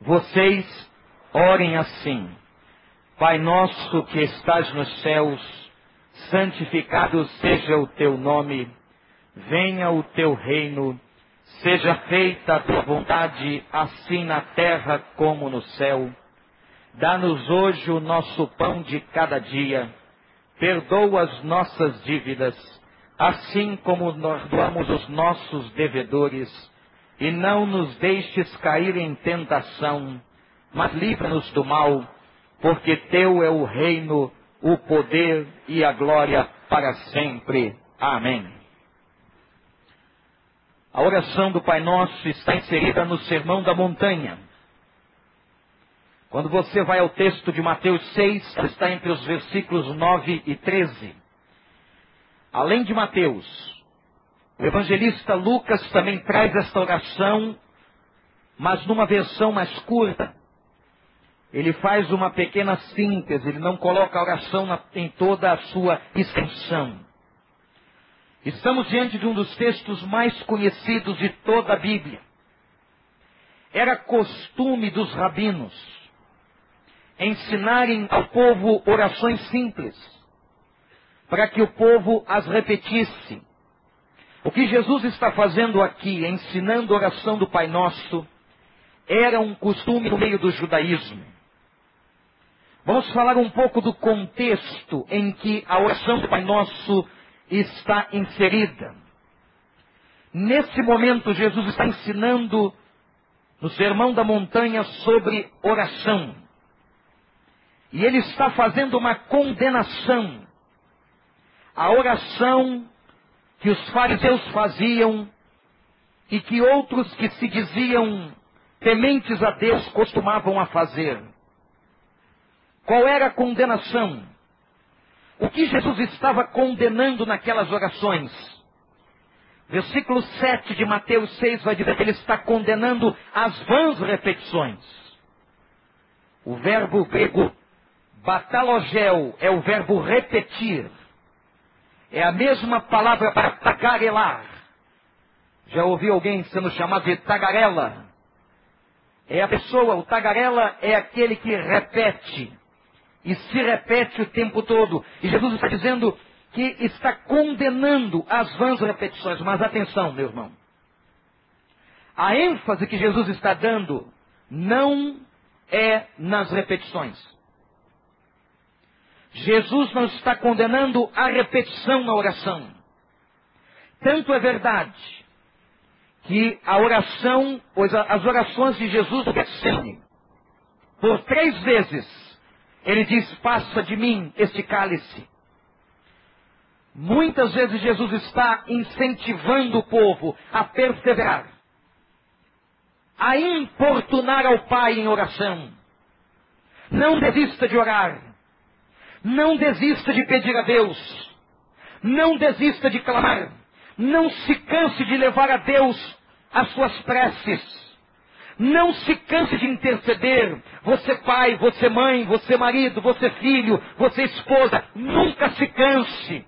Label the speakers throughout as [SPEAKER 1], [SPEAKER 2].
[SPEAKER 1] vocês orem assim: Pai nosso que estás nos céus, santificado seja o teu nome, venha o teu reino, seja feita a tua vontade, assim na terra como no céu. Dá-nos hoje o nosso pão de cada dia, perdoa as nossas dívidas, assim como nós doamos os nossos devedores, e não nos deixes cair em tentação, mas livra-nos do mal, porque teu é o reino, o poder e a glória para sempre. Amém. A oração do Pai Nosso está inserida no Sermão da Montanha. Quando você vai ao texto de Mateus 6, está entre os versículos 9 e 13. Além de Mateus, o evangelista Lucas também traz esta oração, mas numa versão mais curta. Ele faz uma pequena síntese, ele não coloca a oração na, em toda a sua extensão. Estamos diante de um dos textos mais conhecidos de toda a Bíblia. Era costume dos rabinos ensinarem ao povo orações simples, para que o povo as repetisse. O que Jesus está fazendo aqui, ensinando a oração do Pai Nosso, era um costume no meio do judaísmo. Vamos falar um pouco do contexto em que a oração do Pai Nosso está inserida. Nesse momento, Jesus está ensinando no Sermão da Montanha sobre oração. E ele está fazendo uma condenação à oração que os fariseus faziam e que outros que se diziam tementes a Deus costumavam a fazer. Qual era a condenação? O que Jesus estava condenando naquelas orações? Versículo 7 de Mateus 6 vai dizer que ele está condenando as vãs repetições. O verbo grego batalogel é o verbo repetir. É a mesma palavra para tagarelar. Já ouviu alguém sendo chamado de tagarela? É a pessoa, o tagarela é aquele que repete e se repete o tempo todo. E Jesus está dizendo que está condenando as vãs repetições. Mas atenção, meu irmão. A ênfase que Jesus está dando não é nas repetições. Jesus não está condenando a repetição na oração. Tanto é verdade que a oração, as orações de Jesus no por três vezes, ele diz: Passa de mim este cálice. Muitas vezes Jesus está incentivando o povo a perseverar, a importunar ao Pai em oração. Não desista de orar. Não desista de pedir a Deus. Não desista de clamar. Não se canse de levar a Deus as suas preces. Não se canse de interceder. Você pai, você mãe, você marido, você filho, você esposa, nunca se canse.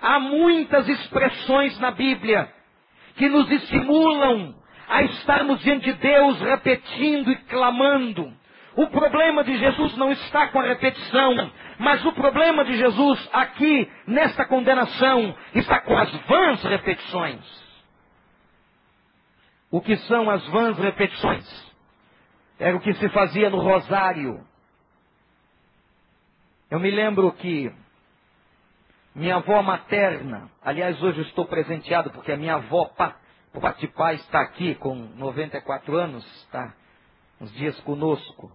[SPEAKER 1] Há muitas expressões na Bíblia que nos estimulam a estarmos diante de Deus repetindo e clamando. O problema de Jesus não está com a repetição, mas o problema de Jesus aqui, nesta condenação, está com as vãs repetições. O que são as vãs repetições? Era o que se fazia no rosário. Eu me lembro que minha avó materna, aliás, hoje estou presenteado porque a minha avó, de pai, está aqui com 94 anos, está uns dias conosco.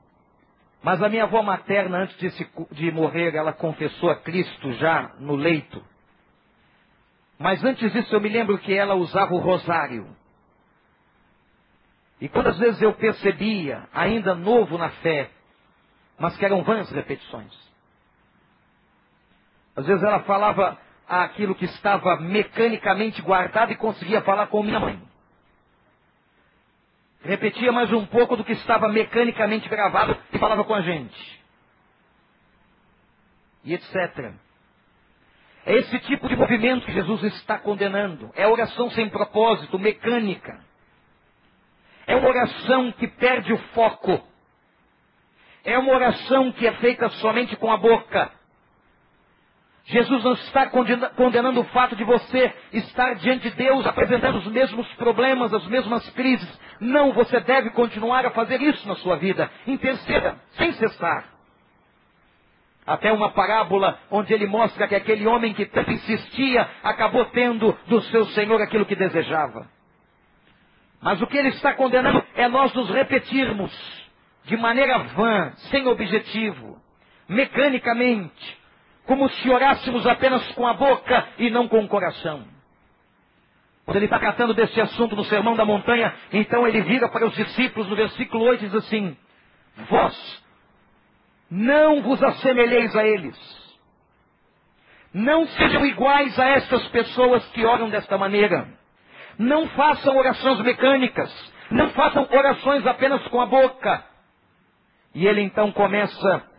[SPEAKER 1] Mas a minha avó materna, antes de, se, de morrer, ela confessou a Cristo já no leito. Mas antes disso, eu me lembro que ela usava o rosário. E quantas vezes eu percebia, ainda novo na fé, mas que eram vãs repetições. Às vezes ela falava aquilo que estava mecanicamente guardado e conseguia falar com minha mãe. Repetia mais um pouco do que estava mecanicamente gravado e falava com a gente. E etc. É esse tipo de movimento que Jesus está condenando. É oração sem propósito, mecânica. é uma oração que perde o foco. É uma oração que é feita somente com a boca. Jesus não está condenando o fato de você estar diante de Deus apresentando os mesmos problemas, as mesmas crises. Não, você deve continuar a fazer isso na sua vida. Interceda, sem cessar. Até uma parábola onde ele mostra que aquele homem que tanto insistia acabou tendo do seu Senhor aquilo que desejava. Mas o que ele está condenando é nós nos repetirmos de maneira vã, sem objetivo, mecanicamente, como se orássemos apenas com a boca e não com o coração. Quando ele está tratando desse assunto no Sermão da Montanha, então ele vira para os discípulos no versículo 8 e diz assim: Vós não vos assemelheis a eles. Não sejam iguais a estas pessoas que oram desta maneira. Não façam orações mecânicas. Não façam orações apenas com a boca. E ele então começa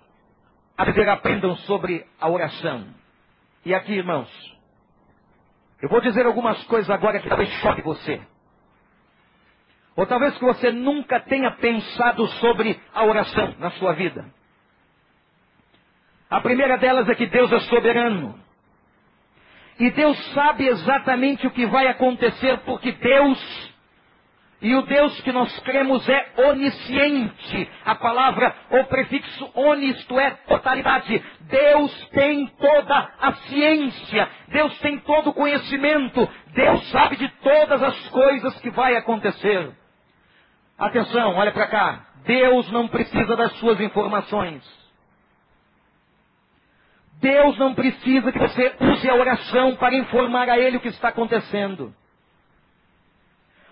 [SPEAKER 1] a dizer: aprendam sobre a oração. E aqui, irmãos, eu vou dizer algumas coisas agora que talvez choque você. Ou talvez que você nunca tenha pensado sobre a oração na sua vida. A primeira delas é que Deus é soberano. E Deus sabe exatamente o que vai acontecer, porque Deus e o Deus que nós cremos é onisciente. A palavra, o prefixo onisto é totalidade. Deus tem toda a ciência. Deus tem todo o conhecimento. Deus sabe de todas as coisas que vai acontecer. Atenção, olha para cá. Deus não precisa das suas informações. Deus não precisa que você use a oração para informar a Ele o que está acontecendo.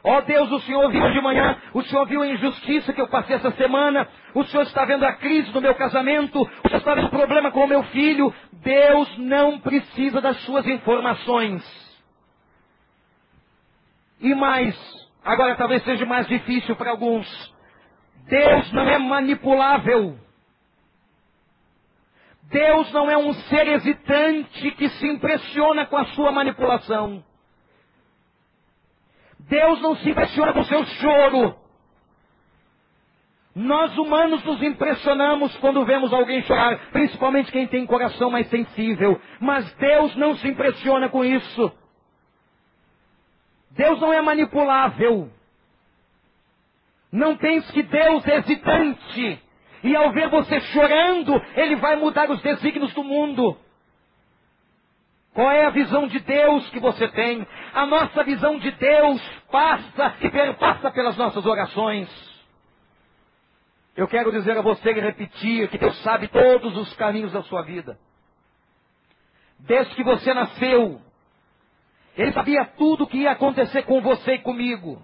[SPEAKER 1] Ó oh Deus, o Senhor viu de manhã, o Senhor viu a injustiça que eu passei essa semana, o Senhor está vendo a crise do meu casamento, o Senhor está vendo problema com o meu filho. Deus não precisa das suas informações. E mais, agora talvez seja mais difícil para alguns. Deus não é manipulável. Deus não é um ser hesitante que se impressiona com a sua manipulação. Deus não se impressiona com seu choro. Nós humanos nos impressionamos quando vemos alguém chorar, principalmente quem tem coração mais sensível. Mas Deus não se impressiona com isso. Deus não é manipulável. Não pense que Deus é hesitante. E ao ver você chorando, Ele vai mudar os desígnios do mundo. Qual é a visão de Deus que você tem? A nossa visão de Deus passa e perpassa pelas nossas orações. Eu quero dizer a você e repetir que Deus sabe todos os caminhos da sua vida. Desde que você nasceu, Ele sabia tudo o que ia acontecer com você e comigo.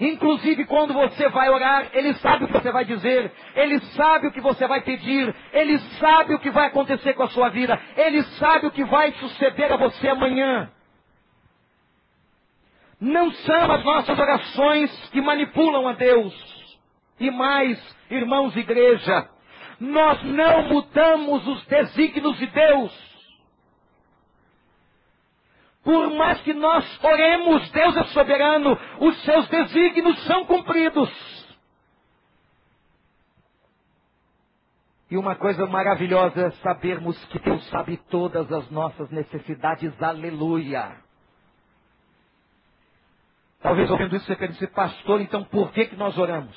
[SPEAKER 1] Inclusive quando você vai orar, Ele sabe o que você vai dizer, Ele sabe o que você vai pedir, Ele sabe o que vai acontecer com a sua vida, Ele sabe o que vai suceder a você amanhã. Não são as nossas orações que manipulam a Deus. E mais, irmãos igreja, nós não mudamos os desígnios de Deus. Por mais que nós oremos, Deus é soberano, os seus desígnios são cumpridos. E uma coisa maravilhosa é sabermos que Deus sabe todas as nossas necessidades, aleluia. Talvez ouvindo isso você pense, pastor, então por que, que nós oramos?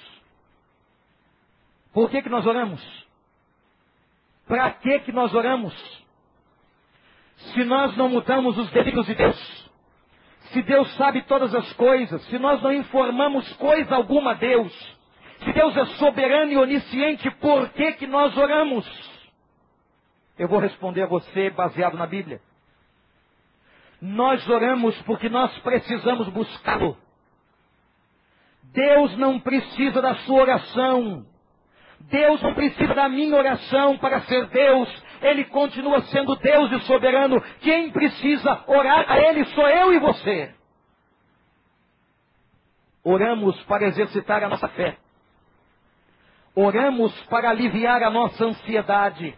[SPEAKER 1] Por que, que nós oramos? Para que, que nós oramos? Se nós não mudamos os desígnios de Deus, se Deus sabe todas as coisas, se nós não informamos coisa alguma a Deus, se Deus é soberano e onisciente, por que, que nós oramos? Eu vou responder a você baseado na Bíblia. Nós oramos porque nós precisamos buscá-lo. Deus não precisa da sua oração. Deus não precisa da minha oração para ser Deus. Ele continua sendo Deus e soberano. Quem precisa orar a Ele sou eu e você. Oramos para exercitar a nossa fé. Oramos para aliviar a nossa ansiedade.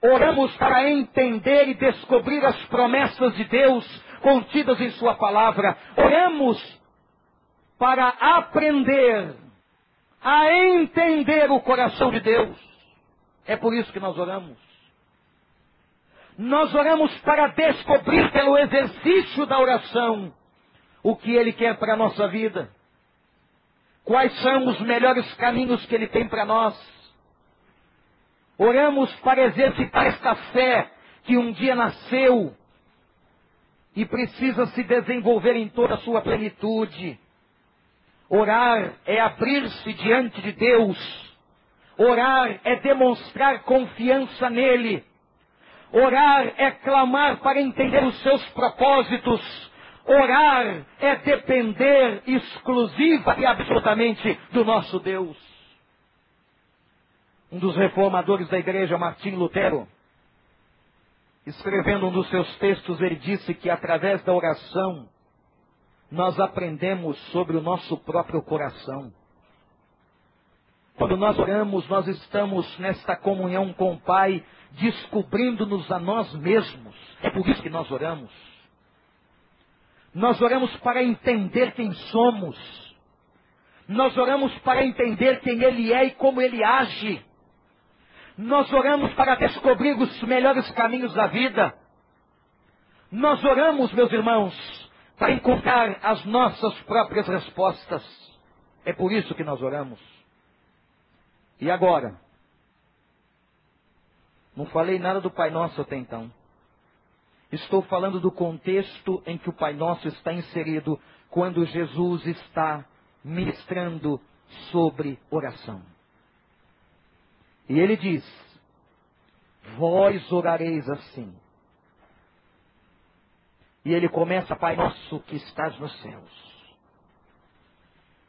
[SPEAKER 1] Oramos para entender e descobrir as promessas de Deus contidas em Sua palavra. Oramos para aprender a entender o coração de Deus. É por isso que nós oramos. Nós oramos para descobrir pelo exercício da oração o que Ele quer para a nossa vida. Quais são os melhores caminhos que Ele tem para nós. Oramos para exercitar esta fé que um dia nasceu e precisa se desenvolver em toda a sua plenitude. Orar é abrir-se diante de Deus. Orar é demonstrar confiança nele. Orar é clamar para entender os seus propósitos. Orar é depender exclusiva e absolutamente do nosso Deus. Um dos reformadores da igreja, Martim Lutero, escrevendo um dos seus textos, ele disse que através da oração, nós aprendemos sobre o nosso próprio coração. Quando nós oramos, nós estamos nesta comunhão com o Pai, descobrindo-nos a nós mesmos. É por isso que nós oramos. Nós oramos para entender quem somos. Nós oramos para entender quem Ele é e como Ele age. Nós oramos para descobrir os melhores caminhos da vida. Nós oramos, meus irmãos, para encontrar as nossas próprias respostas. É por isso que nós oramos. E agora? Não falei nada do Pai Nosso até então. Estou falando do contexto em que o Pai Nosso está inserido quando Jesus está ministrando sobre oração. E ele diz: Vós orareis assim. E ele começa, Pai nosso que estás nos céus.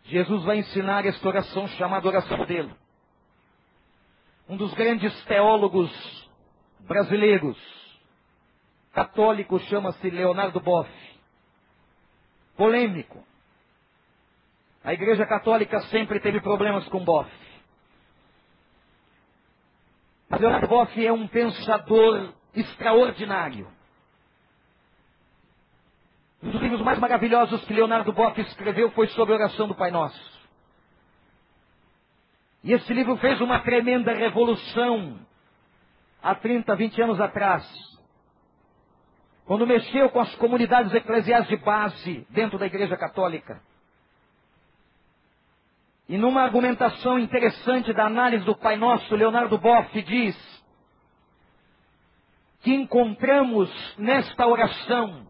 [SPEAKER 1] Jesus vai ensinar esta oração chamada oração dele. Um dos grandes teólogos brasileiros, católico, chama-se Leonardo Boff. Polêmico. A Igreja Católica sempre teve problemas com Boff. Mas Leonardo Boff é um pensador extraordinário. Um dos livros mais maravilhosos que Leonardo Boff escreveu foi sobre a oração do Pai Nosso. E esse livro fez uma tremenda revolução há 30, 20 anos atrás. Quando mexeu com as comunidades eclesiais de base dentro da Igreja Católica. E numa argumentação interessante da análise do Pai Nosso, Leonardo Boff diz que encontramos nesta oração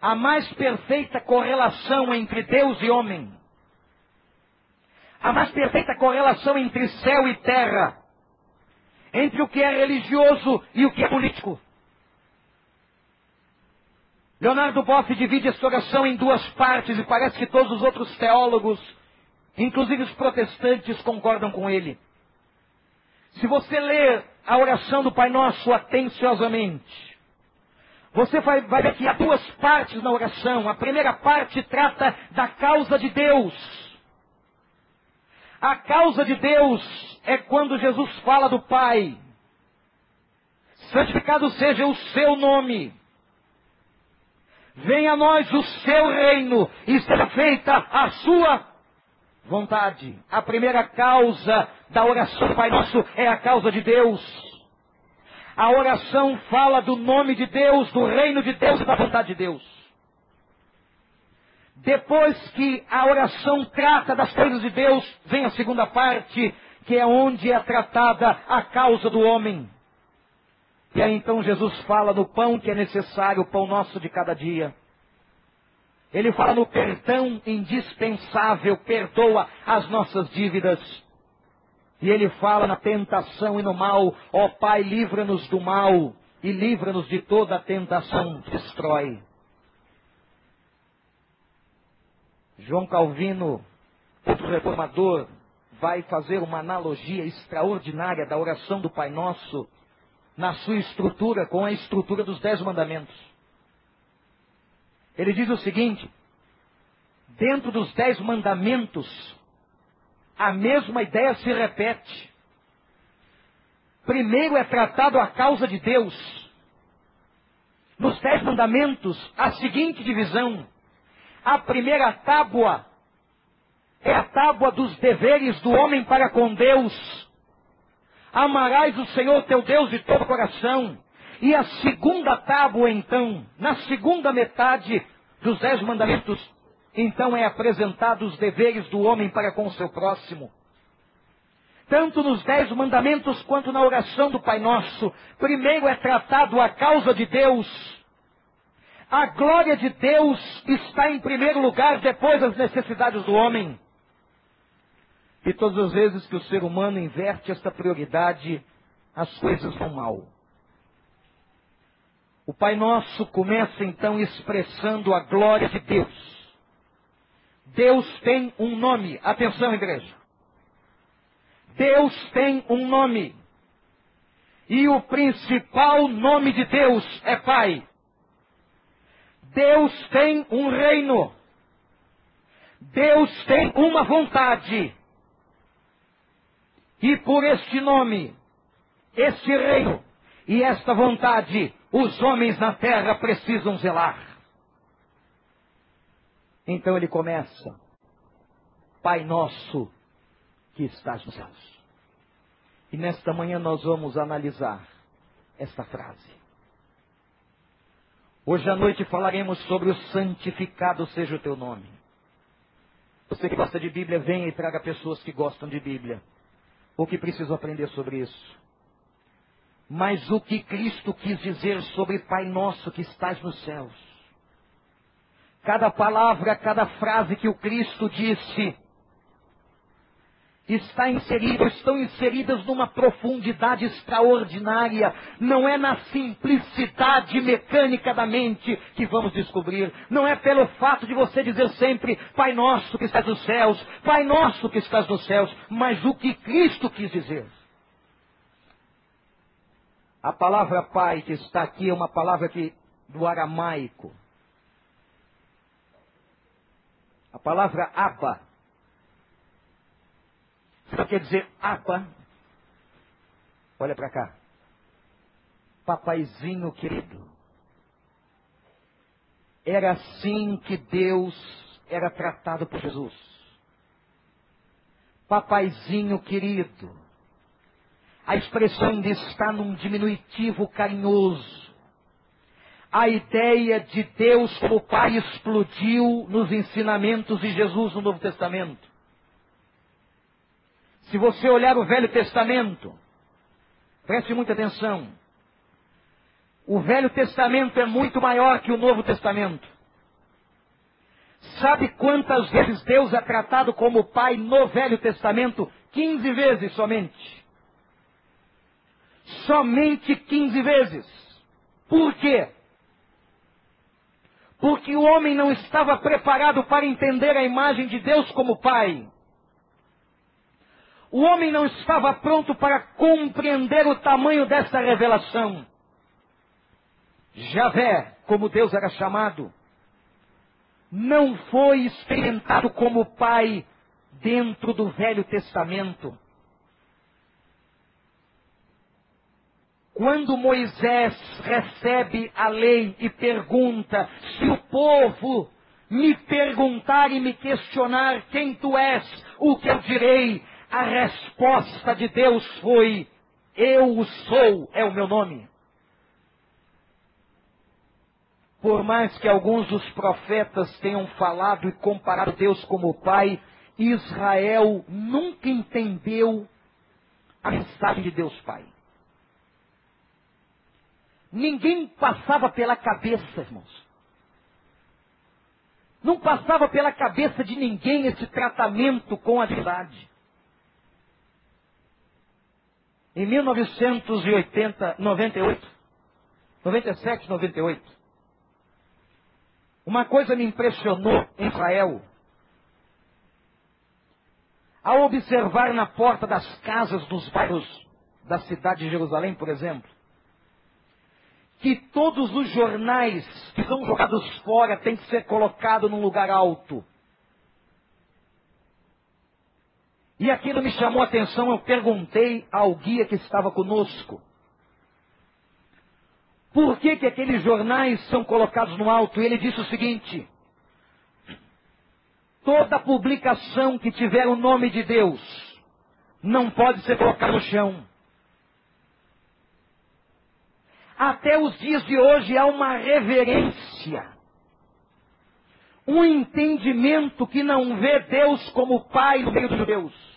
[SPEAKER 1] a mais perfeita correlação entre Deus e homem, a mais perfeita correlação entre céu e terra, entre o que é religioso e o que é político. Leonardo Boff divide esta oração em duas partes e parece que todos os outros teólogos, inclusive os protestantes, concordam com ele. Se você ler a oração do Pai Nosso atenciosamente, você vai, vai ver que há duas partes na oração. A primeira parte trata da causa de Deus. A causa de Deus é quando Jesus fala do Pai. Santificado seja o seu nome. Venha a nós o seu reino e seja feita a sua vontade. A primeira causa da oração Pai Nosso é a causa de Deus. A oração fala do nome de Deus, do reino de Deus e da vontade de Deus. Depois que a oração trata das coisas de Deus, vem a segunda parte, que é onde é tratada a causa do homem. E aí então Jesus fala no pão que é necessário, o pão nosso de cada dia. Ele fala no perdão indispensável, perdoa as nossas dívidas. E ele fala na tentação e no mal, ó Pai, livra-nos do mal e livra-nos de toda a tentação, destrói. João Calvino, outro reformador, vai fazer uma analogia extraordinária da oração do Pai Nosso na sua estrutura com a estrutura dos Dez Mandamentos. Ele diz o seguinte: dentro dos Dez Mandamentos a mesma ideia se repete. Primeiro é tratado a causa de Deus. Nos Dez Mandamentos, a seguinte divisão: A primeira tábua é a tábua dos deveres do homem para com Deus. Amarás o Senhor teu Deus de todo o coração. E a segunda tábua, então, na segunda metade dos dez mandamentos, então é apresentado os deveres do homem para com o seu próximo. Tanto nos dez mandamentos quanto na oração do Pai Nosso, primeiro é tratado a causa de Deus. A glória de Deus está em primeiro lugar, depois as necessidades do homem. E todas as vezes que o ser humano inverte esta prioridade, as coisas vão mal. O Pai Nosso começa então expressando a glória de Deus. Deus tem um nome. Atenção, igreja. Deus tem um nome. E o principal nome de Deus é Pai. Deus tem um reino. Deus tem uma vontade. E por este nome, este reino e esta vontade, os homens na terra precisam zelar. Então ele começa: Pai nosso que estás nos céus. E nesta manhã nós vamos analisar esta frase. Hoje à noite falaremos sobre o santificado seja o teu nome. Você que gosta de Bíblia, venha e traga pessoas que gostam de Bíblia o que preciso aprender sobre isso. Mas o que Cristo quis dizer sobre Pai Nosso que estás nos céus. Cada palavra, cada frase que o Cristo disse, está inserido, estão inseridas numa profundidade extraordinária. Não é na simplicidade mecânica da mente que vamos descobrir. Não é pelo fato de você dizer sempre, Pai nosso que estás nos céus, Pai nosso que estás nos céus, mas o que Cristo quis dizer. A palavra Pai que está aqui é uma palavra que, do aramaico. A palavra Abba só quer dizer apa. Olha para cá. Papaizinho querido. Era assim que Deus era tratado por Jesus. Papaizinho querido. A expressão ainda está num diminutivo carinhoso. A ideia de Deus como Pai explodiu nos ensinamentos de Jesus no Novo Testamento. Se você olhar o Velho Testamento, preste muita atenção. O Velho Testamento é muito maior que o Novo Testamento. Sabe quantas vezes Deus é tratado como Pai no Velho Testamento? 15 vezes somente. Somente 15 vezes. Por quê? Porque o homem não estava preparado para entender a imagem de Deus como Pai. O homem não estava pronto para compreender o tamanho dessa revelação. Javé, como Deus era chamado, não foi experimentado como pai dentro do Velho Testamento. Quando Moisés recebe a lei e pergunta: se o povo me perguntar e me questionar quem tu és, o que eu direi? A resposta de Deus foi: Eu o sou, é o meu nome. Por mais que alguns dos profetas tenham falado e comparado Deus como Pai, Israel nunca entendeu a mensagem de Deus Pai. Ninguém passava pela cabeça, irmãos. Não passava pela cabeça de ninguém esse tratamento com a verdade. Em 1980, 98, 97, 98, uma coisa me impressionou em Israel. Ao observar na porta das casas dos bairros da cidade de Jerusalém, por exemplo, que todos os jornais que são jogados fora têm que ser colocados num lugar alto. E aquilo me chamou a atenção, eu perguntei ao guia que estava conosco. Por que, que aqueles jornais são colocados no alto? E ele disse o seguinte: Toda publicação que tiver o nome de Deus não pode ser colocada no chão. Até os dias de hoje há uma reverência, um entendimento que não vê Deus como Pai no meio dos judeus.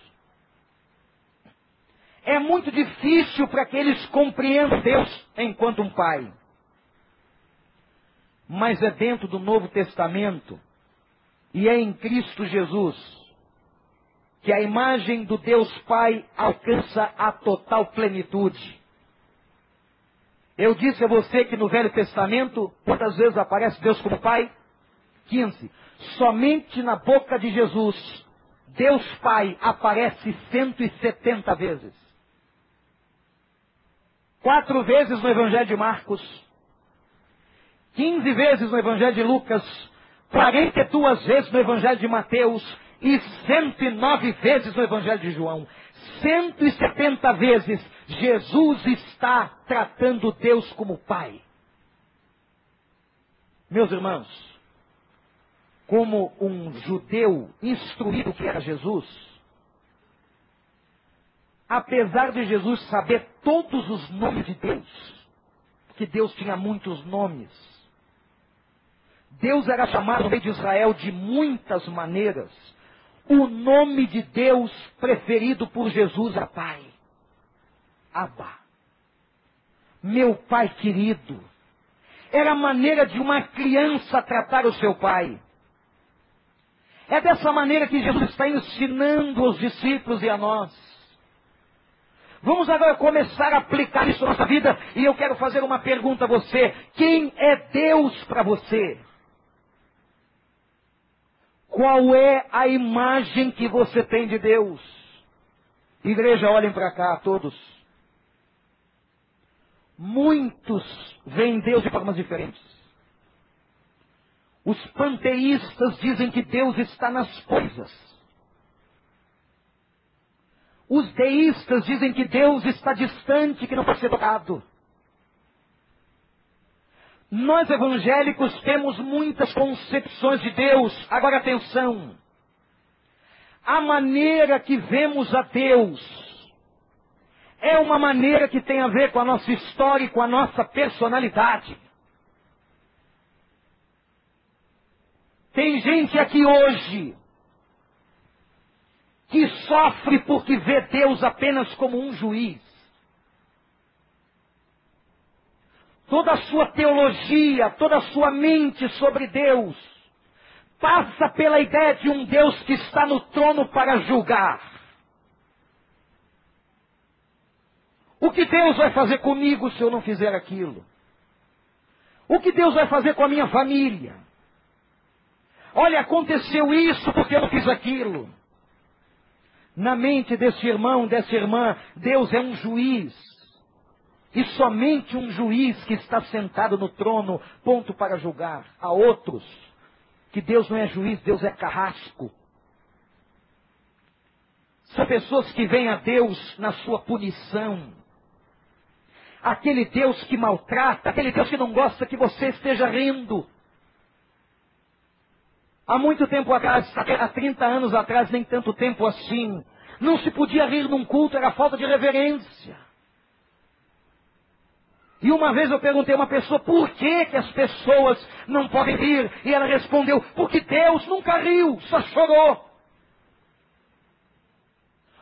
[SPEAKER 1] É muito difícil para que eles compreendam Deus enquanto um Pai. Mas é dentro do Novo Testamento e é em Cristo Jesus que a imagem do Deus Pai alcança a total plenitude. Eu disse a você que no Velho Testamento, quantas vezes aparece Deus como Pai? 15. Somente na boca de Jesus, Deus Pai aparece 170 vezes. Quatro vezes no Evangelho de Marcos, 15 vezes no Evangelho de Lucas, 42 vezes no Evangelho de Mateus e 109 vezes no Evangelho de João. 170 vezes Jesus está tratando Deus como Pai. Meus irmãos, como um judeu instruído que era Jesus, apesar de Jesus saber todos os nomes de Deus, porque Deus tinha muitos nomes, Deus era chamado no meio de Israel de muitas maneiras. O nome de Deus preferido por Jesus é Pai. Abba. Meu Pai querido. Era a maneira de uma criança tratar o seu pai. É dessa maneira que Jesus está ensinando os discípulos e a nós. Vamos agora começar a aplicar isso na nossa vida e eu quero fazer uma pergunta a você: quem é Deus para você? Qual é a imagem que você tem de Deus? Igreja, olhem para cá, todos. Muitos veem Deus de formas diferentes. Os panteístas dizem que Deus está nas coisas. Os deístas dizem que Deus está distante, que não pode ser tocado. Nós evangélicos temos muitas concepções de Deus. Agora atenção. A maneira que vemos a Deus é uma maneira que tem a ver com a nossa história e com a nossa personalidade. Tem gente aqui hoje que sofre porque vê Deus apenas como um juiz. toda a sua teologia, toda a sua mente sobre Deus, passa pela ideia de um Deus que está no trono para julgar. O que Deus vai fazer comigo se eu não fizer aquilo? O que Deus vai fazer com a minha família? Olha, aconteceu isso porque eu não fiz aquilo. Na mente desse irmão, dessa irmã, Deus é um juiz. E somente um juiz que está sentado no trono, ponto para julgar. Há outros que Deus não é juiz, Deus é carrasco. São pessoas que veem a Deus na sua punição. Aquele Deus que maltrata, aquele Deus que não gosta que você esteja rindo. Há muito tempo atrás, há 30 anos atrás, nem tanto tempo assim, não se podia rir num culto, era falta de reverência. E uma vez eu perguntei a uma pessoa por que, que as pessoas não podem rir. E ela respondeu, porque Deus nunca riu, só chorou.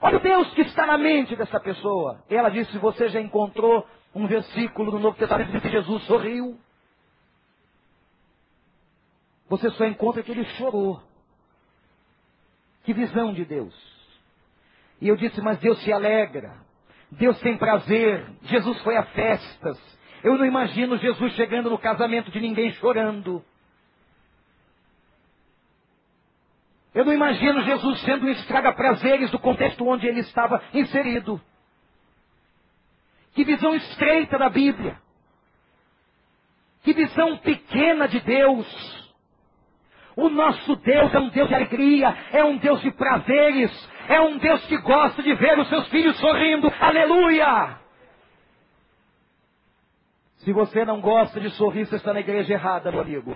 [SPEAKER 1] Olha o Deus que está na mente dessa pessoa. E ela disse, você já encontrou um versículo no Novo Testamento que Jesus sorriu? Você só encontra que ele chorou. Que visão de Deus. E eu disse, mas Deus se alegra. Deus tem prazer. Jesus foi a festas. Eu não imagino Jesus chegando no casamento de ninguém chorando. Eu não imagino Jesus sendo um estraga-prazeres do contexto onde ele estava inserido. Que visão estreita da Bíblia. Que visão pequena de Deus. O nosso Deus é um Deus de alegria, é um Deus de prazeres, é um Deus que gosta de ver os seus filhos sorrindo. Aleluia! Se você não gosta de sorrir, você está na igreja errada, meu amigo.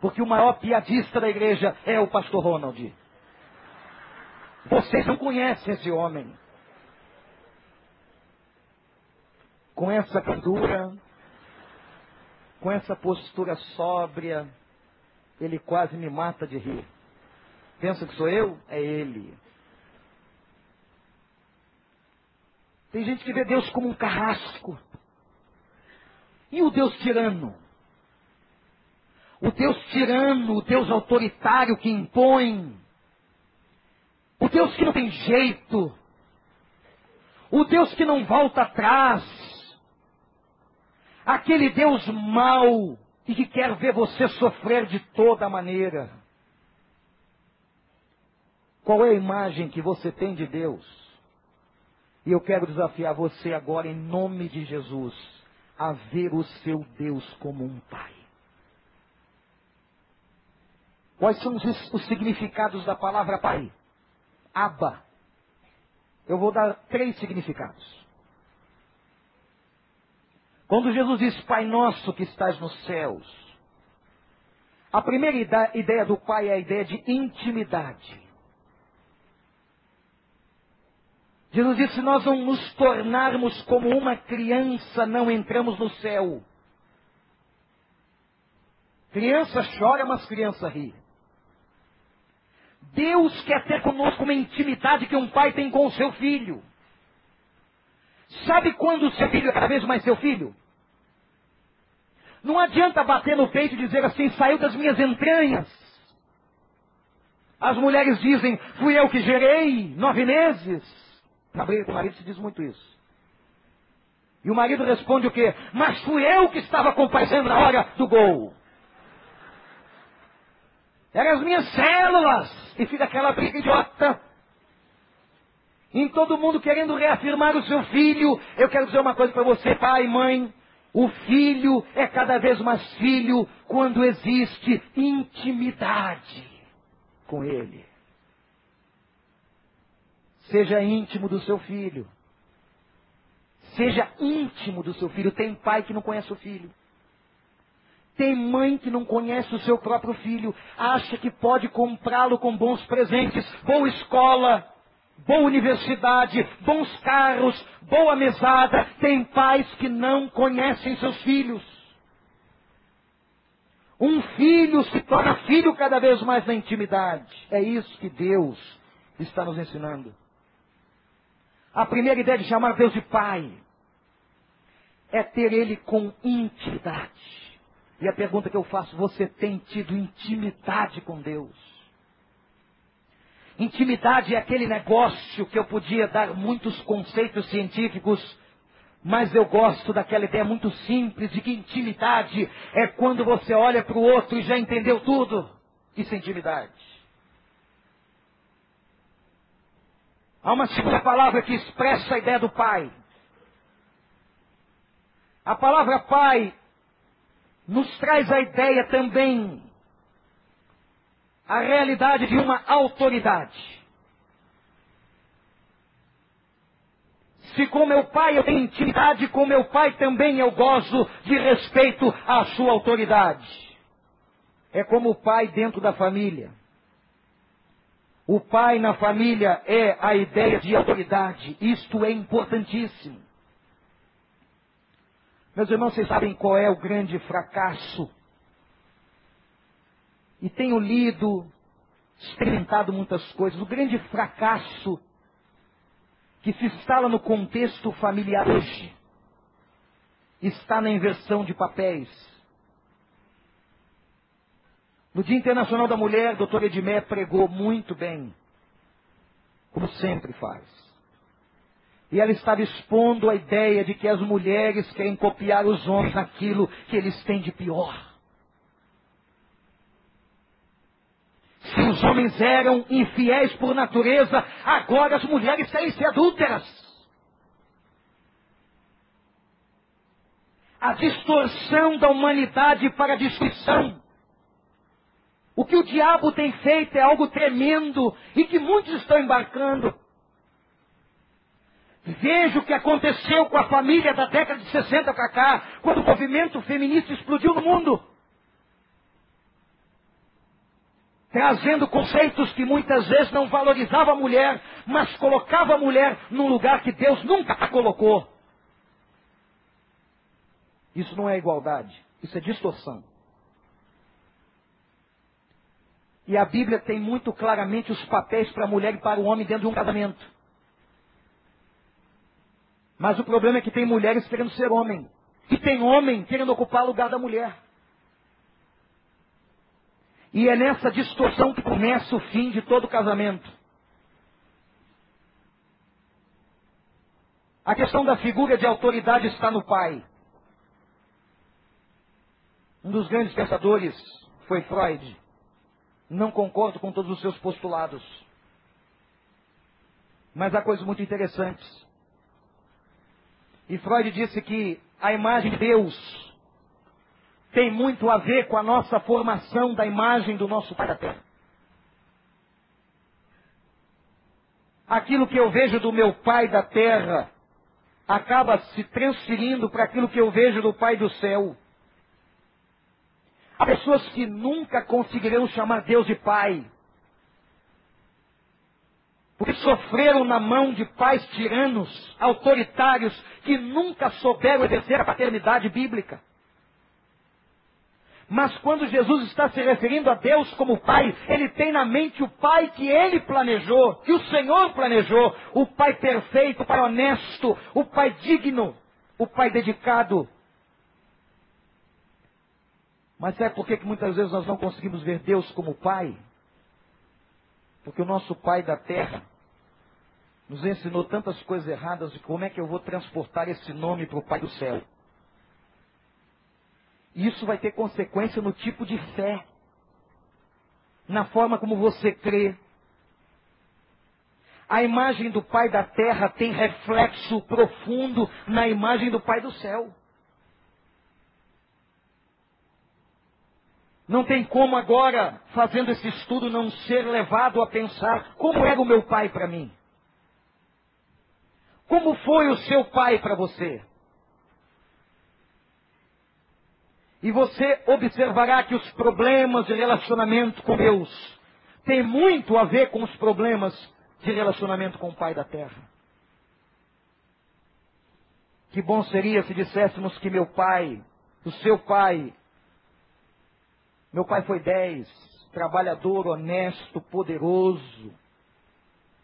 [SPEAKER 1] Porque o maior piadista da igreja é o pastor Ronald. Vocês não conhecem esse homem. Com essa candura, com essa postura sóbria, ele quase me mata de rir. Pensa que sou eu? É ele. Tem gente que vê Deus como um carrasco. E o Deus tirano? O Deus tirano, o Deus autoritário que impõe. O Deus que não tem jeito. O Deus que não volta atrás. Aquele Deus mau e que quer ver você sofrer de toda maneira. Qual é a imagem que você tem de Deus? E eu quero desafiar você agora, em nome de Jesus, a ver o seu Deus como um Pai. Quais são os, os significados da palavra Pai? Abba. Eu vou dar três significados. Quando Jesus diz Pai nosso que estás nos céus, a primeira ideia do Pai é a ideia de intimidade. Jesus disse: se nós não nos tornarmos como uma criança, não entramos no céu. Criança chora, mas criança ri. Deus quer ter conosco uma intimidade que um pai tem com o seu filho. Sabe quando seu filho é cada vez mais seu filho? Não adianta bater no peito e dizer assim, saiu das minhas entranhas. As mulheres dizem, fui eu que gerei nove meses. O marido se diz muito isso. E o marido responde o quê? Mas fui eu que estava comparecendo na hora do gol. Eram as minhas células. E fica aquela briga idiota. Em todo mundo querendo reafirmar o seu filho. Eu quero dizer uma coisa para você, pai mãe. O filho é cada vez mais filho quando existe intimidade com ele. Seja íntimo do seu filho. Seja íntimo do seu filho. Tem pai que não conhece o filho. Tem mãe que não conhece o seu próprio filho, acha que pode comprá-lo com bons presentes, boa escola, boa universidade, bons carros, boa mesada. Tem pais que não conhecem seus filhos. Um filho se torna filho cada vez mais na intimidade. É isso que Deus está nos ensinando. A primeira ideia de chamar Deus de Pai é ter Ele com intimidade. E a pergunta que eu faço, você tem tido intimidade com Deus? Intimidade é aquele negócio que eu podia dar muitos conceitos científicos, mas eu gosto daquela ideia muito simples de que intimidade é quando você olha para o outro e já entendeu tudo. Isso é intimidade. Há uma segunda palavra que expressa a ideia do Pai. A palavra Pai nos traz a ideia também, a realidade de uma autoridade. Se com meu pai eu tenho intimidade, com meu pai também eu gozo de respeito à sua autoridade. É como o pai dentro da família. O pai na família é a ideia de autoridade. Isto é importantíssimo. Meus irmãos, vocês sabem qual é o grande fracasso? E tenho lido, experimentado muitas coisas. O grande fracasso que se instala no contexto familiar hoje está na inversão de papéis. No Dia Internacional da Mulher, doutor Edmé pregou muito bem, como sempre faz. E ela estava expondo a ideia de que as mulheres querem copiar os homens naquilo que eles têm de pior. Se os homens eram infiéis por natureza, agora as mulheres querem ser adúlteras. A distorção da humanidade para a destruição. O que o diabo tem feito é algo tremendo e que muitos estão embarcando. Veja o que aconteceu com a família da década de 60 para cá, quando o movimento feminista explodiu no mundo. Trazendo conceitos que muitas vezes não valorizava a mulher, mas colocava a mulher num lugar que Deus nunca a colocou. Isso não é igualdade, isso é distorção. E a Bíblia tem muito claramente os papéis para a mulher e para o homem dentro de um casamento. Mas o problema é que tem mulheres querendo ser homem. E tem homem querendo ocupar o lugar da mulher. E é nessa distorção que começa o fim de todo casamento. A questão da figura de autoridade está no pai. Um dos grandes pensadores foi Freud. Não concordo com todos os seus postulados. Mas há coisas muito interessantes. E Freud disse que a imagem de Deus tem muito a ver com a nossa formação da imagem do nosso Pai da Terra. Aquilo que eu vejo do meu Pai da Terra acaba se transferindo para aquilo que eu vejo do Pai do céu. Há pessoas que nunca conseguirão chamar Deus de Pai. Porque sofreram na mão de pais tiranos, autoritários, que nunca souberam exercer a paternidade bíblica. Mas quando Jesus está se referindo a Deus como Pai, ele tem na mente o Pai que ele planejou, que o Senhor planejou, o Pai perfeito, o Pai honesto, o Pai digno, o Pai dedicado, mas sabe por que, que muitas vezes nós não conseguimos ver Deus como Pai? Porque o nosso Pai da terra nos ensinou tantas coisas erradas de como é que eu vou transportar esse nome para o Pai do céu. Isso vai ter consequência no tipo de fé, na forma como você crê. A imagem do Pai da terra tem reflexo profundo na imagem do Pai do céu. Não tem como agora, fazendo esse estudo, não ser levado a pensar como era o meu pai para mim. Como foi o seu pai para você? E você observará que os problemas de relacionamento com Deus têm muito a ver com os problemas de relacionamento com o Pai da Terra. Que bom seria se disséssemos que meu pai, o seu pai, meu pai foi dez, trabalhador, honesto, poderoso,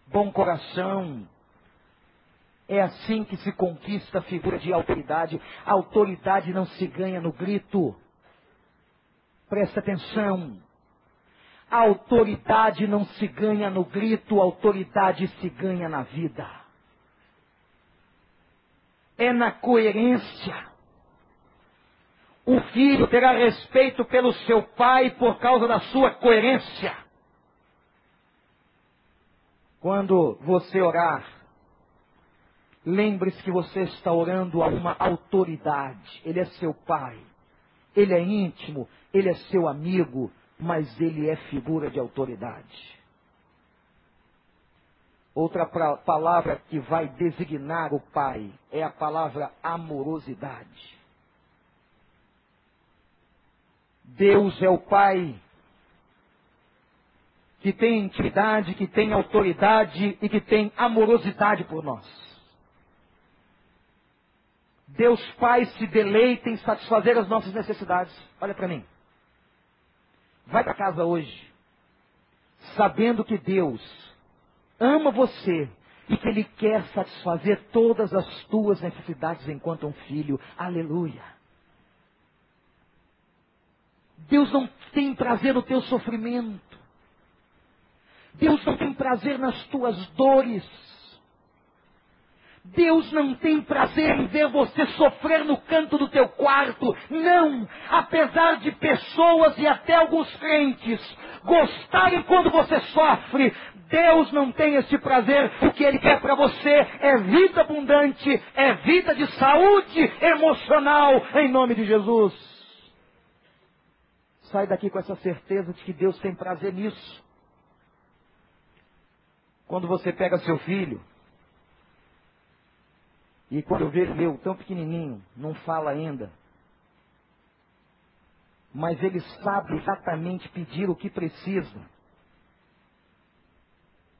[SPEAKER 1] bom coração. É assim que se conquista a figura de autoridade. A autoridade não se ganha no grito. Presta atenção. A autoridade não se ganha no grito, a autoridade se ganha na vida. É na coerência. O filho terá respeito pelo seu pai por causa da sua coerência. Quando você orar, lembre-se que você está orando a uma autoridade. Ele é seu pai. Ele é íntimo, ele é seu amigo, mas ele é figura de autoridade. Outra palavra que vai designar o pai é a palavra amorosidade. Deus é o Pai que tem intimidade, que tem autoridade e que tem amorosidade por nós. Deus Pai se deleita em satisfazer as nossas necessidades. Olha para mim. Vai para casa hoje, sabendo que Deus ama você e que Ele quer satisfazer todas as tuas necessidades enquanto um filho. Aleluia. Deus não tem prazer no teu sofrimento. Deus não tem prazer nas tuas dores. Deus não tem prazer em ver você sofrer no canto do teu quarto. Não! Apesar de pessoas e até alguns crentes gostarem quando você sofre, Deus não tem esse prazer. O que Ele quer para você é vida abundante, é vida de saúde emocional, em nome de Jesus. Sai daqui com essa certeza de que Deus tem prazer nisso. Quando você pega seu filho, e quando eu vejo meu tão pequenininho, não fala ainda, mas ele sabe exatamente pedir o que precisa.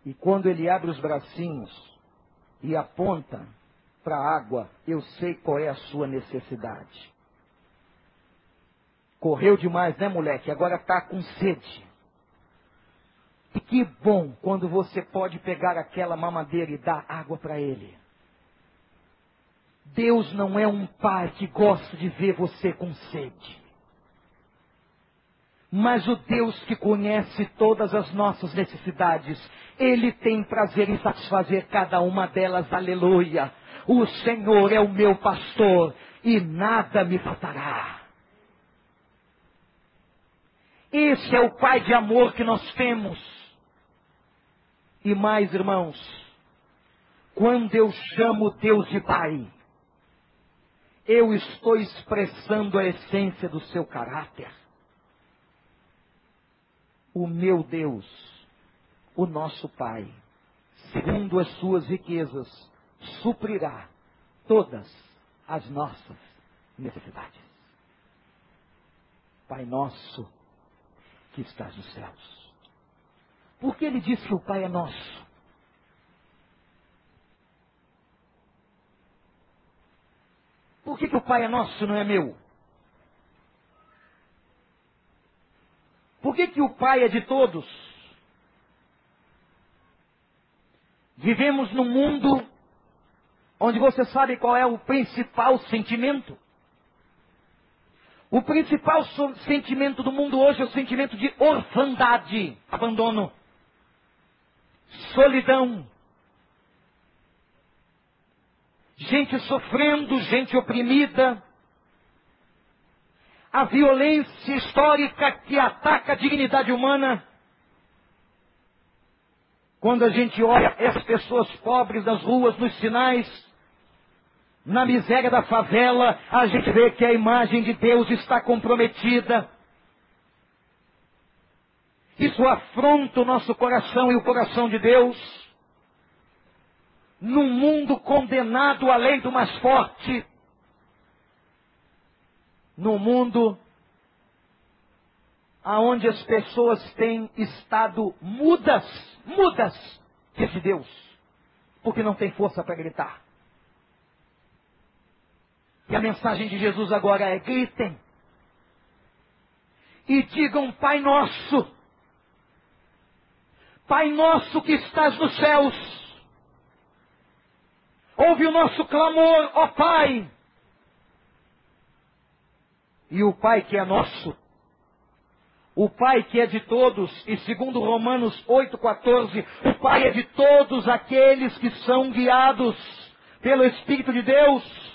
[SPEAKER 1] E quando ele abre os bracinhos e aponta para a água, eu sei qual é a sua necessidade. Correu demais, né, moleque? Agora está com sede. E que bom quando você pode pegar aquela mamadeira e dar água para ele. Deus não é um pai que gosta de ver você com sede. Mas o Deus que conhece todas as nossas necessidades, Ele tem prazer em satisfazer cada uma delas, aleluia. O Senhor é o meu pastor e nada me faltará. Esse é o Pai de amor que nós temos. E mais, irmãos, quando eu chamo Deus de Pai, eu estou expressando a essência do seu caráter. O meu Deus, o nosso Pai, segundo as suas riquezas, suprirá todas as nossas necessidades. Pai nosso que estás nos céus. Por que ele diz que o Pai é nosso? Por que, que o Pai é nosso não é meu? Por que, que o Pai é de todos? Vivemos num mundo onde você sabe qual é o principal sentimento. O principal sentimento do mundo hoje é o sentimento de orfandade, abandono, solidão, gente sofrendo, gente oprimida, a violência histórica que ataca a dignidade humana. Quando a gente olha as pessoas pobres nas ruas, nos sinais, na miséria da favela, a gente vê que a imagem de Deus está comprometida. Isso afronta o nosso coração e o coração de Deus num mundo condenado à lei do mais forte, num mundo aonde as pessoas têm estado mudas, mudas de Deus, porque não tem força para gritar. E a mensagem de Jesus agora é: gritem e digam, Pai Nosso, Pai Nosso que estás nos céus, Ouve o nosso clamor, ó Pai. E o Pai que é nosso, o Pai que é de todos, e segundo Romanos 8,14, o Pai é de todos aqueles que são guiados pelo Espírito de Deus.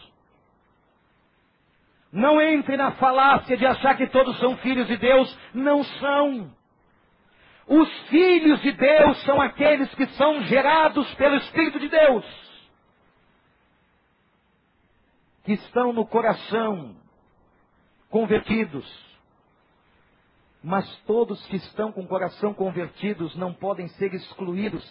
[SPEAKER 1] Não entre na falácia de achar que todos são filhos de Deus. Não são. Os filhos de Deus são aqueles que são gerados pelo Espírito de Deus que estão no coração convertidos. Mas todos que estão com o coração convertidos não podem ser excluídos.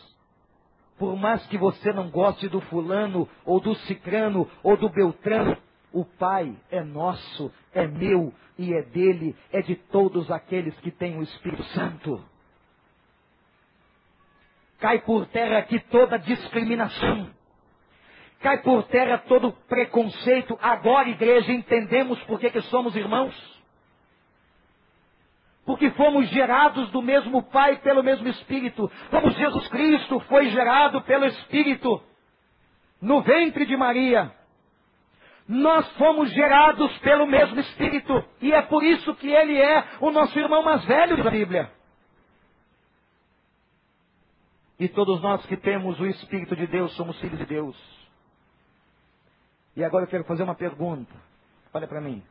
[SPEAKER 1] Por mais que você não goste do fulano, ou do cicrano, ou do beltrano, o Pai é nosso, é meu e é dele, é de todos aqueles que têm o Espírito Santo. Cai por terra aqui toda discriminação. Cai por terra todo preconceito. Agora, igreja, entendemos por que, somos irmãos. Porque fomos gerados do mesmo Pai pelo mesmo Espírito. Como Jesus Cristo foi gerado pelo Espírito no ventre de Maria. Nós fomos gerados pelo mesmo Espírito. E é por isso que ele é o nosso irmão mais velho da Bíblia. E todos nós que temos o Espírito de Deus somos filhos de Deus. E agora eu quero fazer uma pergunta. Olha para mim.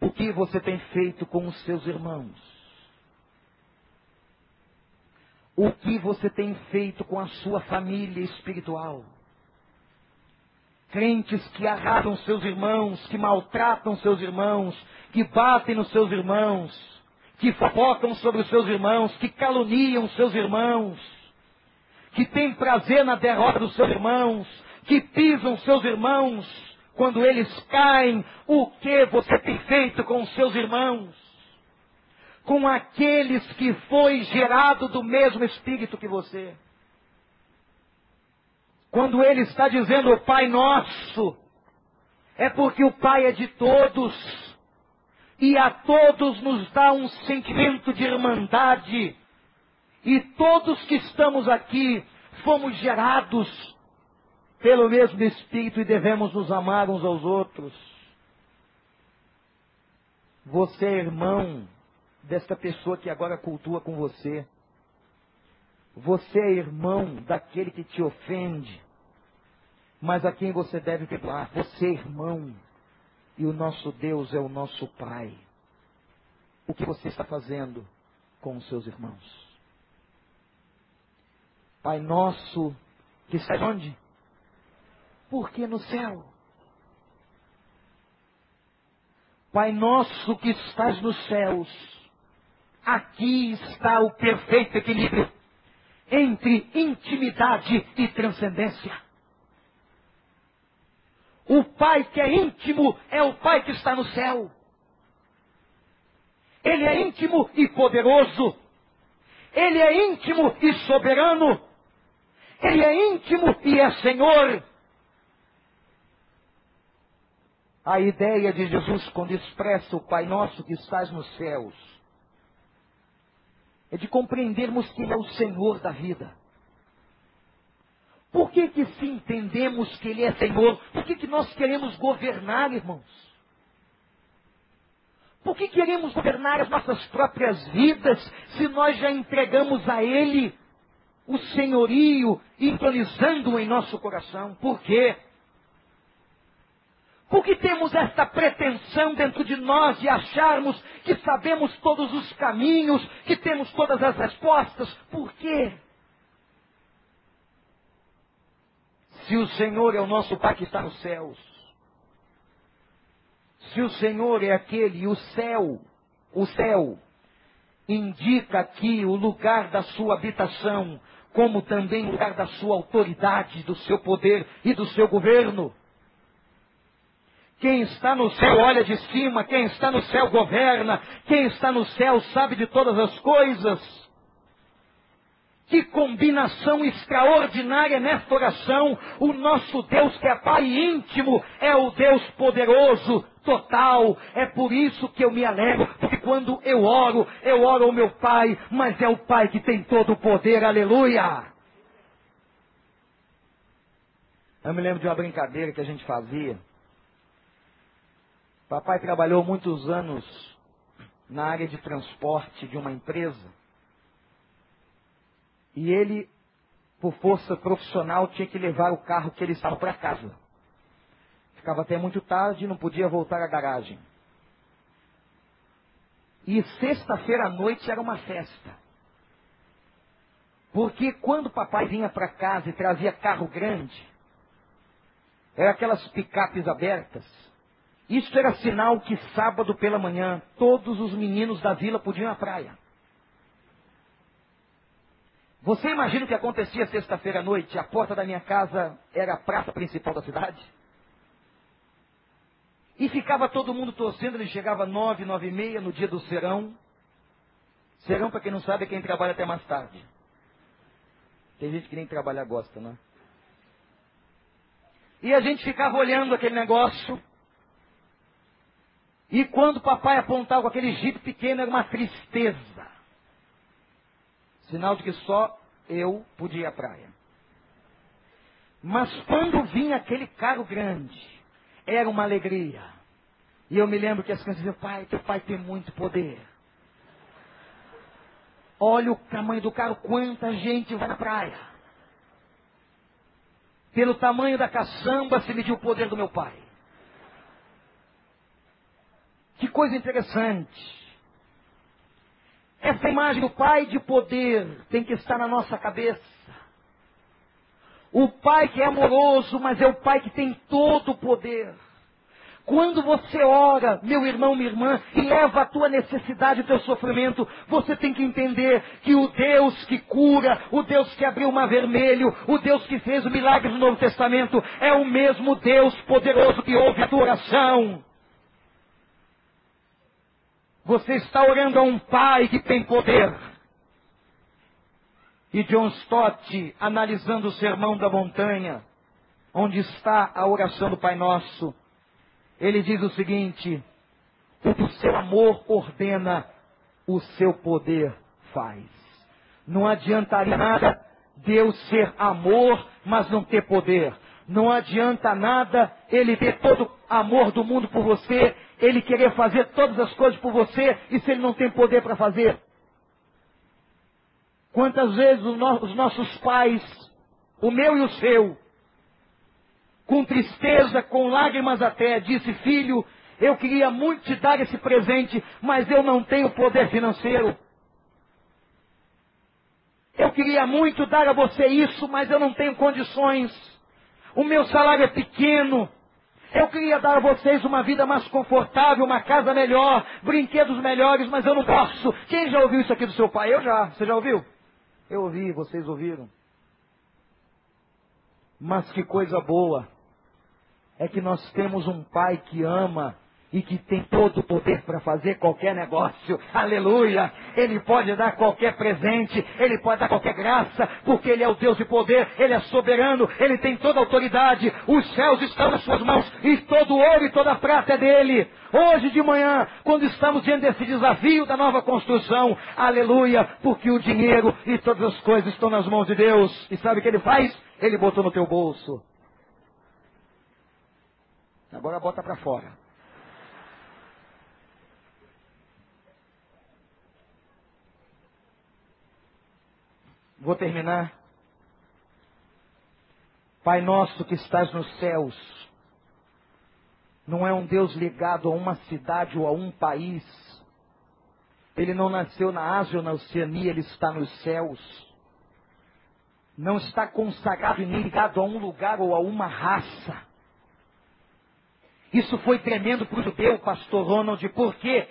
[SPEAKER 1] O que você tem feito com os seus irmãos? O que você tem feito com a sua família espiritual? Crentes que arrasam seus irmãos, que maltratam seus irmãos, que batem nos seus irmãos, que fofocam sobre os seus irmãos, que caluniam seus irmãos, que têm prazer na derrota dos seus irmãos, que pisam seus irmãos quando eles caem, o que você tem feito com os seus irmãos? Com aqueles que foi gerado do mesmo espírito que você. Quando ele está dizendo Pai Nosso, é porque o Pai é de todos. E a todos nos dá um sentimento de irmandade. E todos que estamos aqui fomos gerados pelo mesmo Espírito e devemos nos amar uns aos outros. Você é irmão desta pessoa que agora cultua com você. Você é irmão daquele que te ofende, mas a quem você deve perdoar. Você é irmão, e o nosso Deus é o nosso Pai. O que você está fazendo com os seus irmãos? Pai nosso, que está onde? Porque no céu. Pai nosso que estás nos céus, aqui está o perfeito equilíbrio entre intimidade e transcendência. O Pai que é íntimo é o Pai que está no céu. Ele é íntimo e poderoso. Ele é íntimo e soberano. Ele é íntimo e é Senhor. A ideia de Jesus, quando expressa o Pai Nosso que estás nos céus, é de compreendermos que Ele é o Senhor da vida. Por que que se entendemos que Ele é Senhor? Por que que nós queremos governar, irmãos? Por que queremos governar as nossas próprias vidas se nós já entregamos a Ele o senhorio entronizando em nosso coração? Por quê? Porque temos esta pretensão dentro de nós de acharmos que sabemos todos os caminhos, que temos todas as respostas. Por quê? Se o Senhor é o nosso Pai que está nos céus, se o Senhor é aquele o céu, o céu, indica aqui o lugar da sua habitação, como também o lugar da sua autoridade, do seu poder e do seu governo. Quem está no céu olha de cima, quem está no céu governa, quem está no céu sabe de todas as coisas. Que combinação extraordinária nesta oração. O nosso Deus que é Pai íntimo é o Deus poderoso, total. É por isso que eu me alegro, porque quando eu oro, eu oro ao meu Pai, mas é o Pai que tem todo o poder. Aleluia! Eu me lembro de uma brincadeira que a gente fazia Papai trabalhou muitos anos na área de transporte de uma empresa. E ele, por força profissional, tinha que levar o carro que ele estava para casa. Ficava até muito tarde e não podia voltar à garagem. E sexta-feira à noite era uma festa. Porque quando papai vinha para casa e trazia carro grande, eram aquelas picapes abertas, isso era sinal que sábado pela manhã todos os meninos da vila podiam ir à praia. Você imagina o que acontecia sexta-feira à noite? A porta da minha casa era a praça principal da cidade. E ficava todo mundo torcendo, ele chegava nove, nove e meia no dia do serão. Serão, para quem não sabe, é quem trabalha até mais tarde. Tem gente que nem trabalhar gosta, né? E a gente ficava olhando aquele negócio. E quando o papai apontava com aquele jipe pequeno, era uma tristeza. Sinal de que só eu podia ir à praia. Mas quando vinha aquele carro grande, era uma alegria. E eu me lembro que as crianças diziam, pai, teu pai tem muito poder. Olha o tamanho do carro, quanta gente vai na praia. Pelo tamanho da caçamba se mediu o poder do meu pai. Que coisa interessante. Essa imagem do Pai de poder tem que estar na nossa cabeça. O Pai que é amoroso, mas é o Pai que tem todo o poder. Quando você ora, meu irmão, minha irmã, e leva a tua necessidade, o teu sofrimento, você tem que entender que o Deus que cura, o Deus que abriu o mar vermelho, o Deus que fez o milagre do Novo Testamento, é o mesmo Deus poderoso que ouve a tua oração. Você está orando a um pai que tem poder. E John Stott, analisando o sermão da montanha, onde está a oração do Pai Nosso, ele diz o seguinte: o seu amor ordena, o seu poder faz. Não adiantaria nada Deus ser amor, mas não ter poder. Não adianta nada ele ter todo o amor do mundo por você, ele querer fazer todas as coisas por você, e se ele não tem poder para fazer. Quantas vezes os nossos pais, o meu e o seu, com tristeza, com lágrimas até, disse: Filho, eu queria muito te dar esse presente, mas eu não tenho poder financeiro. Eu queria muito dar a você isso, mas eu não tenho condições. O meu salário é pequeno. Eu queria dar a vocês uma vida mais confortável, uma casa melhor, brinquedos melhores, mas eu não posso. Quem já ouviu isso aqui do seu pai? Eu já. Você já ouviu? Eu ouvi, vocês ouviram. Mas que coisa boa é que nós temos um pai que ama e que tem todo o poder para fazer qualquer negócio. Aleluia! Ele pode dar qualquer presente, ele pode dar qualquer graça, porque ele é o Deus de poder, ele é soberano, ele tem toda a autoridade. Os céus estão nas suas mãos e todo ouro e toda prata é dele. Hoje de manhã, quando estamos diante desse desafio da nova construção, aleluia, porque o dinheiro e todas as coisas estão nas mãos de Deus. E sabe o que ele faz? Ele botou no teu bolso. Agora bota para fora. Vou terminar. Pai nosso que estás nos céus, não é um Deus ligado a uma cidade ou a um país. Ele não nasceu na Ásia ou na Oceania, ele está nos céus. Não está consagrado e nem ligado a um lugar ou a uma raça. Isso foi tremendo para o judeu, pastor Ronald, porque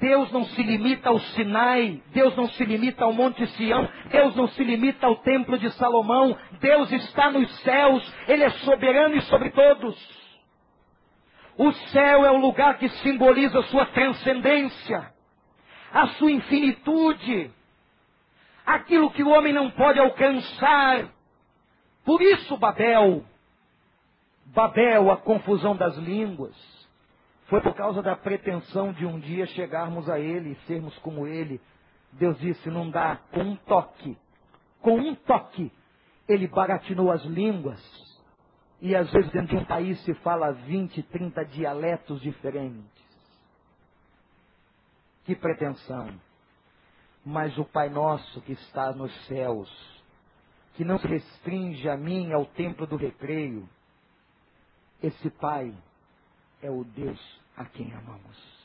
[SPEAKER 1] Deus não se limita ao Sinai, Deus não se limita ao Monte Sião, Deus não se limita ao Templo de Salomão, Deus está nos céus, Ele é soberano e sobre todos. O céu é o lugar que simboliza a sua transcendência, a sua infinitude, aquilo que o homem não pode alcançar. Por isso, Babel, Babel, a confusão das línguas, foi por causa da pretensão de um dia chegarmos a Ele e sermos como Ele. Deus disse: não dá, com um toque, com um toque, Ele baratinou as línguas. E às vezes dentro de um país se fala 20, 30 dialetos diferentes. Que pretensão. Mas o Pai Nosso que está nos céus, que não se restringe a mim ao templo do recreio, esse Pai é o Deus a quem amamos.